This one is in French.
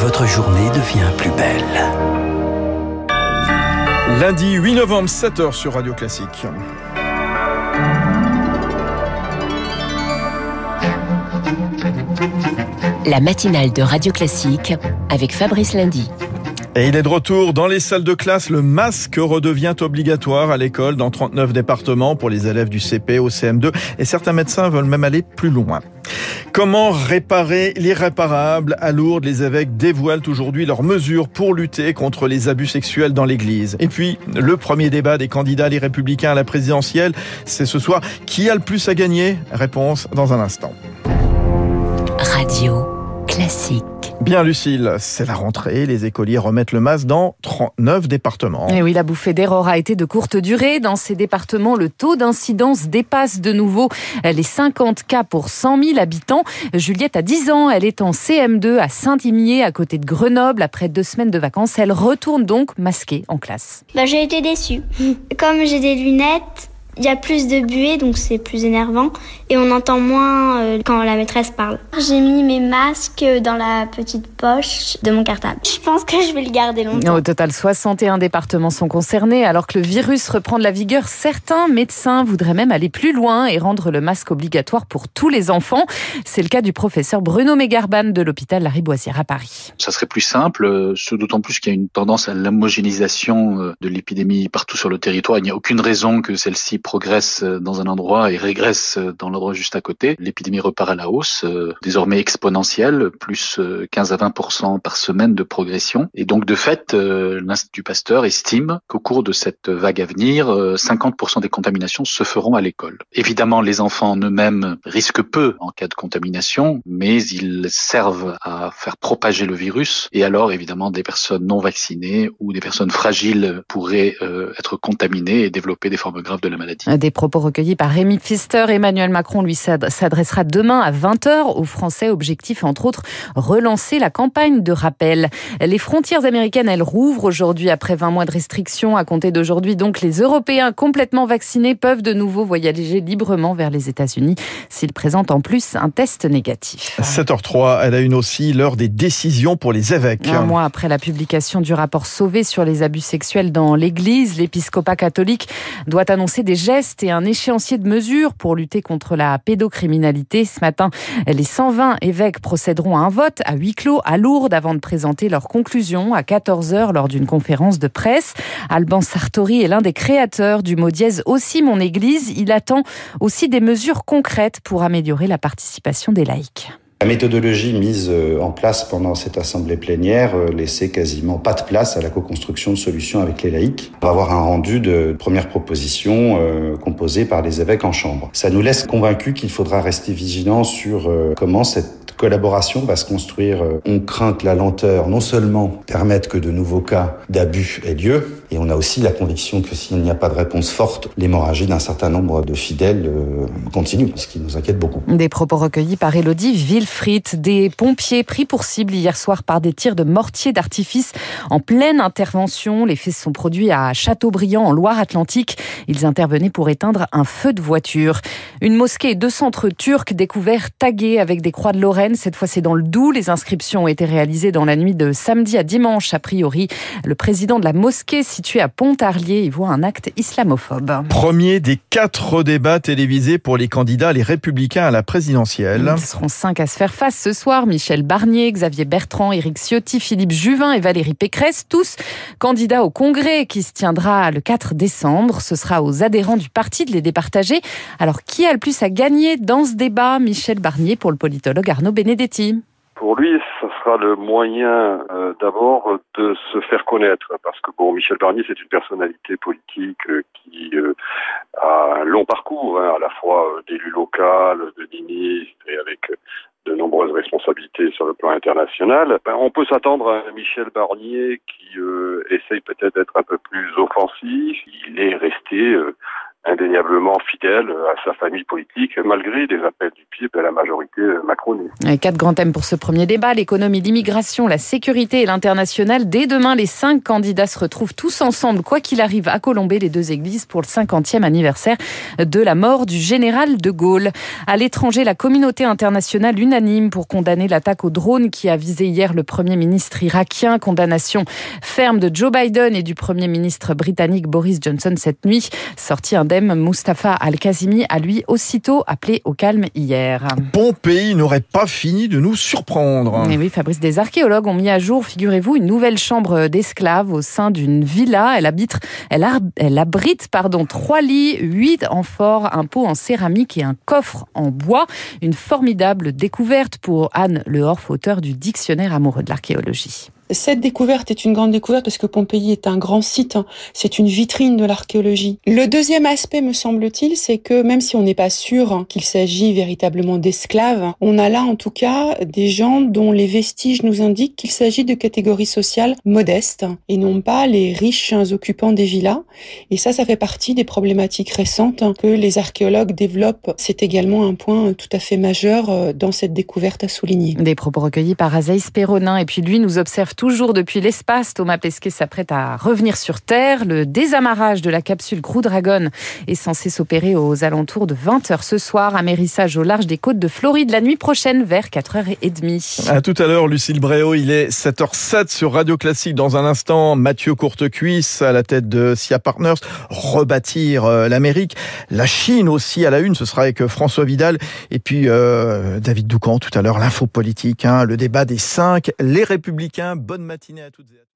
votre journée devient plus belle. Lundi 8 novembre, 7h sur Radio Classique. La matinale de Radio Classique avec Fabrice Lundy. Et il est de retour dans les salles de classe. Le masque redevient obligatoire à l'école dans 39 départements pour les élèves du CP au CM2 et certains médecins veulent même aller plus loin. Comment réparer l'irréparable? À Lourdes, les évêques dévoilent aujourd'hui leurs mesures pour lutter contre les abus sexuels dans l'église. Et puis, le premier débat des candidats les républicains à la présidentielle, c'est ce soir. Qui a le plus à gagner? Réponse dans un instant. Radio classique. Bien Lucille, c'est la rentrée, les écoliers remettent le masque dans 39 départements. Et oui, la bouffée d'air aura été de courte durée. Dans ces départements, le taux d'incidence dépasse de nouveau les 50 cas pour 100 000 habitants. Juliette a 10 ans, elle est en CM2 à Saint-Imier, à côté de Grenoble. Après deux semaines de vacances, elle retourne donc masquée en classe. Bah, j'ai été déçue. Comme j'ai des lunettes, il y a plus de buée, donc c'est plus énervant. Et on entend moins euh, quand la maîtresse parle. J'ai mis mes masques dans la petite poche de mon cartable. Je pense que je vais le garder longtemps. Au total, 61 départements sont concernés. Alors que le virus reprend de la vigueur, certains médecins voudraient même aller plus loin et rendre le masque obligatoire pour tous les enfants. C'est le cas du professeur Bruno Mégarban de l'hôpital Lariboisière à Paris. Ça serait plus simple, ce d'autant plus qu'il y a une tendance à l'homogénéisation euh, de l'épidémie partout sur le territoire. Il n'y a aucune raison que celle-ci progresse euh, dans un endroit et régresse euh, dans l'endroit juste à côté. L'épidémie repart à la hausse, euh, désormais exponentielle, plus 15 à 20 par semaine de progression. Et donc de fait, l'Institut Pasteur estime qu'au cours de cette vague à venir, 50% des contaminations se feront à l'école. Évidemment, les enfants eux-mêmes risquent peu en cas de contamination, mais ils servent à faire propager le virus. Et alors, évidemment, des personnes non vaccinées ou des personnes fragiles pourraient être contaminées et développer des formes graves de la maladie. Des propos recueillis par Rémi Pfister. Emmanuel Macron, lui, s'adressera demain à 20h aux Français. Objectif, entre autres, relancer la campagne de rappel. Les frontières américaines, elles rouvrent aujourd'hui après 20 mois de restrictions. À compter d'aujourd'hui, donc, les Européens complètement vaccinés peuvent de nouveau voyager librement vers les États-Unis s'ils présentent en plus un test négatif. 7h03, elle a une aussi l'heure des décisions pour les évêques. Un mois après la publication du rapport Sauvé sur les abus sexuels dans l'Église, l'épiscopat catholique doit annoncer des gestes et un échéancier de mesures pour lutter contre la pédocriminalité. Ce matin, les 120 évêques procéderont à un vote à huis clos à Lourdes avant de présenter leurs conclusions à 14h lors d'une conférence de presse. Alban Sartori est l'un des créateurs du mot dièse aussi mon église. Il attend aussi des mesures concrètes pour améliorer la participation des laïcs. La méthodologie mise euh, en place pendant cette assemblée plénière euh, laissait quasiment pas de place à la co-construction de solutions avec les laïcs. On va avoir un rendu de premières propositions euh, composées par les évêques en chambre. Ça nous laisse convaincus qu'il faudra rester vigilant sur comment cette collaboration va se construire. On craint que la lenteur non seulement permette que de nouveaux cas d'abus aient lieu, et on a aussi la conviction que s'il n'y a pas de réponse forte, l'hémorragie d'un certain nombre de fidèles euh, continue, ce qui nous inquiète beaucoup. Des propos recueillis par Elodie Villefrit, des pompiers pris pour cible hier soir par des tirs de mortier d'artifice en pleine intervention. Les faits se sont produits à Châteaubriand, en Loire-Atlantique. Ils intervenaient pour éteindre un feu de voiture. Une mosquée et deux centres turcs découverts tagués avec des croix de Lorraine. Cette fois, c'est dans le Doubs. Les inscriptions ont été réalisées dans la nuit de samedi à dimanche, a priori. Le président de la mosquée situé à Pontarlier y voit un acte islamophobe. Premier des quatre débats télévisés pour les candidats, les républicains à la présidentielle. Ils seront cinq à se faire face ce soir. Michel Barnier, Xavier Bertrand, Éric Ciotti, Philippe Juvin et Valérie Pécresse, tous candidats au congrès qui se tiendra le 4 décembre. Ce sera aux adhérents du parti de les départager. Alors, qui a le plus à gagner dans ce débat? Michel Barnier pour le politologue Arnaud Pour lui, ce sera le moyen euh, d'abord de se faire connaître, parce que bon, Michel Barnier, c'est une personnalité politique euh, qui euh, a un long parcours, hein, à la fois d'élu local, de ministre, et avec de nombreuses responsabilités sur le plan international. Ben, on peut s'attendre à Michel Barnier qui essaye peut-être d'être un peu plus offensif. Il est resté indéniablement fidèle à sa famille politique, malgré les appels du PIB de la majorité macroniste. Quatre grands thèmes pour ce premier débat, l'économie, l'immigration, la sécurité et l'international. Dès demain, les cinq candidats se retrouvent tous ensemble, quoi qu'il arrive, à Colomber, les deux églises, pour le 50e anniversaire de la mort du général de Gaulle. À l'étranger, la communauté internationale unanime pour condamner l'attaque au drone qui a visé hier le premier ministre irakien. Condamnation ferme de Joe Biden et du premier ministre britannique Boris Johnson cette nuit. Sorti indemne, Mustafa Al-Kazimi a lui aussitôt appelé au calme hier. Bon pays n'aurait pas fini de nous surprendre. Et oui, Fabrice, des archéologues ont mis à jour, figurez-vous, une nouvelle chambre d'esclaves au sein d'une villa. Elle, habite, elle, elle abrite pardon, trois lits, huit amphores, un pot en céramique et un coffre en bois. Une formidable découverte pour Anne Lehorf, auteur du dictionnaire amoureux de l'archéologie. Cette découverte est une grande découverte parce que Pompéi est un grand site, hein. c'est une vitrine de l'archéologie. Le deuxième aspect, me semble-t-il, c'est que même si on n'est pas sûr hein, qu'il s'agit véritablement d'esclaves, on a là en tout cas des gens dont les vestiges nous indiquent qu'il s'agit de catégories sociales modestes et non pas les riches occupants des villas. Et ça, ça fait partie des problématiques récentes que les archéologues développent. C'est également un point tout à fait majeur euh, dans cette découverte à souligner. Des propos recueillis par Azaïs Perronin et puis lui nous observe Toujours depuis l'espace, Thomas Pesquet s'apprête à revenir sur Terre. Le désamarrage de la capsule Crew Dragon est censé s'opérer aux alentours de 20h ce soir. Amérissage au large des côtes de Floride la nuit prochaine vers 4h30. À tout à l'heure, Lucille Bréau. Il est 7h07 sur Radio Classique. Dans un instant, Mathieu Courtecuisse à la tête de SIA Partners. Rebâtir euh, l'Amérique. La Chine aussi à la une. Ce sera avec euh, François Vidal. Et puis euh, David Doucan tout à l'heure. L'info politique. Hein, le débat des cinq. Les Républicains bonne matinée à toutes et à tous.